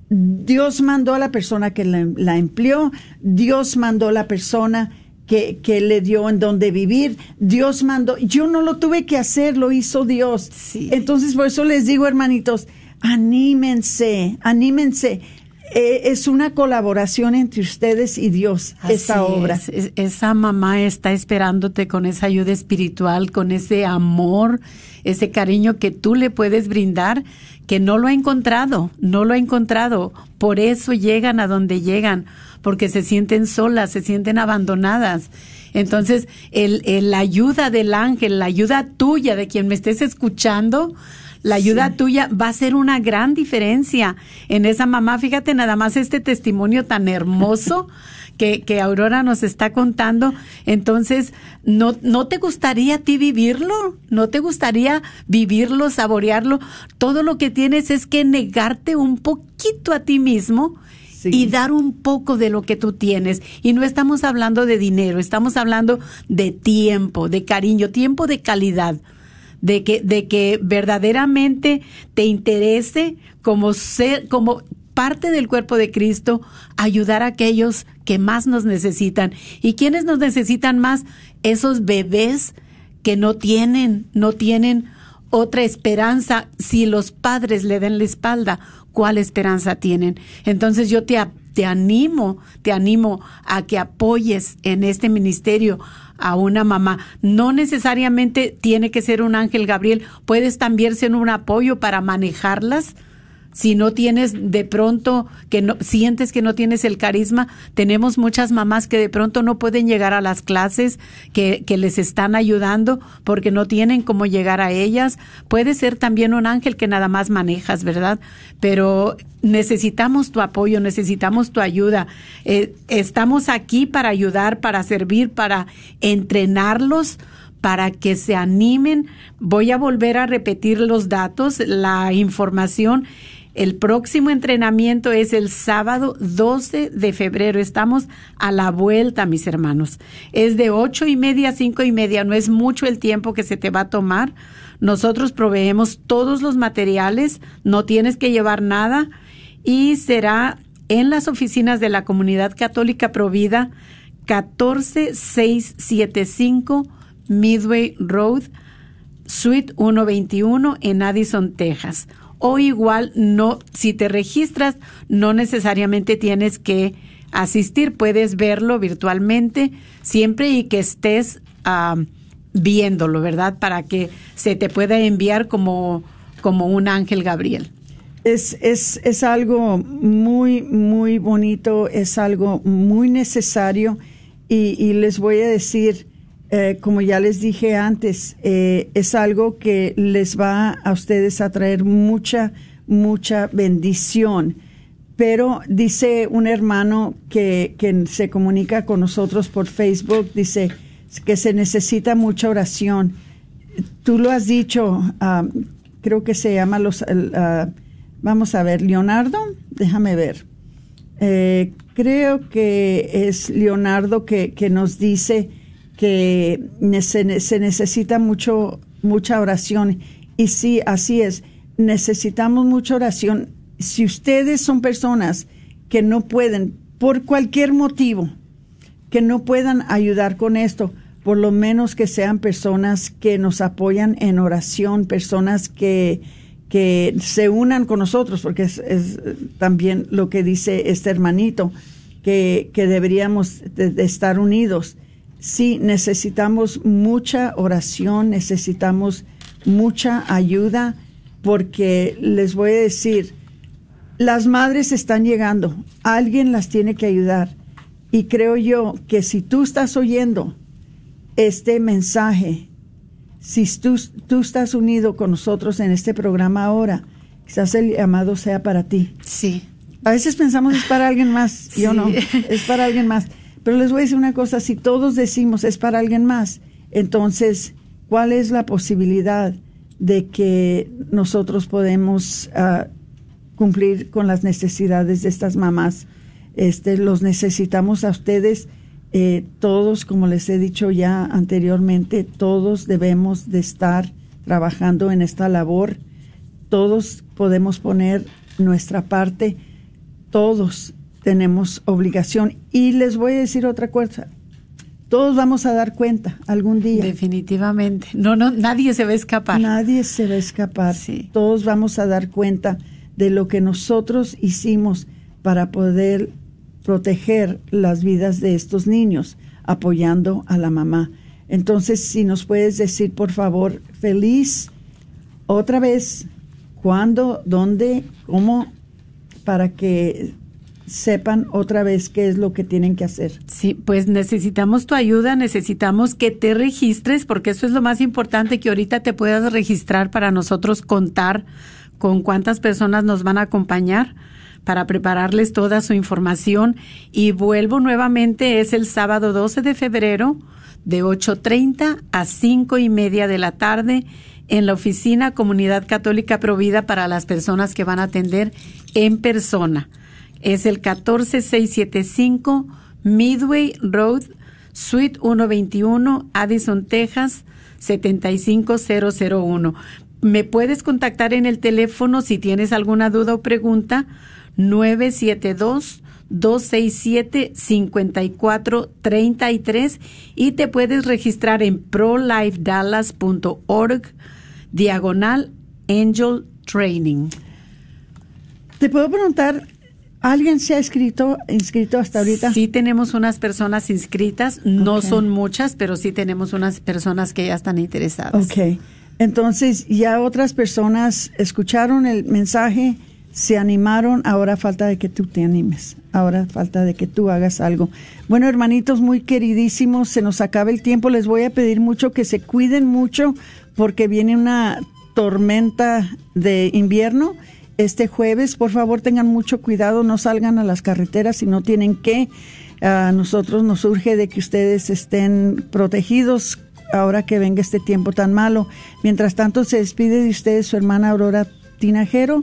Dios mandó a la persona que la, la empleó, Dios mandó a la persona que, que le dio en donde vivir, Dios mandó, yo no lo tuve que hacer, lo hizo Dios. Entonces, por eso les digo, hermanitos, anímense, anímense. Eh, es una colaboración entre ustedes y Dios, esta Así obra. es, es- esa mamá está esperándote con esa ayuda espiritual, con ese amor, ese cariño que tú le puedes brindar, que no lo ha encontrado, no lo ha encontrado. Por eso llegan a donde llegan, porque se sienten solas, se sienten abandonadas. Entonces, el, el- la ayuda del ángel, la ayuda tuya, de quien me estés escuchando, la ayuda tuya va a ser una gran diferencia en esa mamá. Fíjate nada más este testimonio tan hermoso que, que Aurora nos está contando. Entonces, ¿no, ¿no te gustaría a ti vivirlo? ¿No te gustaría vivirlo, saborearlo? Todo lo que tienes es que negarte un poquito a ti mismo y dar un poco de lo que tú tienes. Y no estamos hablando de dinero, estamos hablando de tiempo, de cariño, tiempo de calidad de que, de que verdaderamente te interese como ser, como parte del cuerpo de Cristo, ayudar a aquellos que más nos necesitan. ¿Y quiénes nos necesitan más? Esos bebés que no tienen, no tienen otra esperanza si los padres le den la espalda. ¿Cuál esperanza tienen? Entonces yo te, te animo, te animo a que apoyes en este ministerio a una mamá. No necesariamente tiene que ser un ángel Gabriel, puedes también ser un apoyo para manejarlas. Si no tienes de pronto que no sientes que no tienes el carisma, tenemos muchas mamás que de pronto no pueden llegar a las clases que, que les están ayudando porque no tienen cómo llegar a ellas. Puede ser también un ángel que nada más manejas, ¿verdad? Pero necesitamos tu apoyo, necesitamos tu ayuda. Eh, estamos aquí para ayudar, para servir, para entrenarlos para que se animen. Voy a volver a repetir los datos, la información. El próximo entrenamiento es el sábado 12 de febrero. Estamos a la vuelta, mis hermanos. Es de ocho y media a cinco y media. No es mucho el tiempo que se te va a tomar. Nosotros proveemos todos los materiales. No tienes que llevar nada. Y será en las oficinas de la Comunidad Católica Provida 14675 Midway Road, Suite 121 en Addison, Texas. O igual, no, si te registras, no necesariamente tienes que asistir, puedes verlo virtualmente siempre y que estés ah, viéndolo, ¿verdad? Para que se te pueda enviar como, como un ángel Gabriel. Es, es, es algo muy, muy bonito, es algo muy necesario y, y les voy a decir, eh, como ya les dije antes, eh, es algo que les va a ustedes a traer mucha, mucha bendición. Pero dice un hermano que, que se comunica con nosotros por Facebook, dice que se necesita mucha oración. Tú lo has dicho, ah, creo que se llama los... ah, vamos a ver, Leonardo, déjame ver. Eh, creo que es Leonardo que, que nos dice que se, ne- se necesita mucho, mucha oración. Y sí, así es. Necesitamos mucha oración. Si ustedes son personas que no pueden, por cualquier motivo, que no puedan ayudar con esto, por lo menos que sean personas que nos apoyan en oración, personas que, que se unan con nosotros, porque es, también lo que dice este hermanito, que, que deberíamos de- de estar unidos. Sí, necesitamos mucha oración, necesitamos mucha ayuda, porque les voy a decir, las madres están llegando, alguien las tiene que ayudar. Y creo yo que si tú estás oyendo este mensaje, si tú, tú estás unido con nosotros en este programa ahora, quizás el llamado sea para ti. Sí. A veces pensamos es para alguien más, yo no, es para alguien más. Pero les voy a decir una cosa, si todos decimos es para alguien más, entonces, ¿cuál es la posibilidad de que nosotros podemos ah, cumplir con las necesidades de estas mamás? Este, los necesitamos a ustedes, eh, todos, como les he dicho ya anteriormente, todos debemos de estar trabajando en esta labor, todos podemos poner nuestra parte, todos tenemos obligación. Y les voy a decir otra cosa, todos vamos a dar cuenta algún día. Definitivamente. No, no, nadie se va a escapar. Nadie se va a escapar. Sí. Todos vamos a dar cuenta de lo que nosotros hicimos para poder proteger las vidas de estos niños, apoyando a la mamá. Entonces, si nos puedes decir, por favor, feliz, otra vez, cuándo, dónde, cómo, para que sepan otra vez qué es lo que tienen que hacer. Sí, pues necesitamos tu ayuda, necesitamos que te registres, porque eso es lo más importante, que ahorita te puedas registrar para nosotros contar con cuántas personas nos van a acompañar para prepararles toda su información. Y vuelvo nuevamente, es el sábado 12 de febrero de 8.30 a 5 y media de la tarde en la oficina Comunidad Católica Provida para las personas que van a atender en persona. Es el 14675 Midway Road, Suite 121, Addison, Texas 75001. Me puedes contactar en el teléfono si tienes alguna duda o pregunta 972 267 5433 y te puedes registrar en prolifedallas.org diagonal angel training. Te puedo preguntar, ¿alguien se ha inscrito, inscrito hasta ahorita? Sí tenemos unas personas inscritas, no Ok. son muchas, pero sí tenemos unas personas que ya están interesadas. Ok. Entonces, ya otras personas escucharon el mensaje, se animaron, ahora falta de que tú te animes, ahora falta de que tú hagas algo. Bueno, hermanitos muy queridísimos, se nos acaba el tiempo, les voy a pedir mucho que se cuiden mucho porque viene una tormenta de invierno este jueves. Por favor, tengan mucho cuidado, no salgan a las carreteras si no tienen que. A nosotros nos urge de que ustedes estén protegidos ahora que venga este tiempo tan malo. Mientras tanto, se despide de ustedes su hermana Aurora Tinajero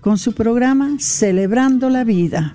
con su programa Celebrando la Vida.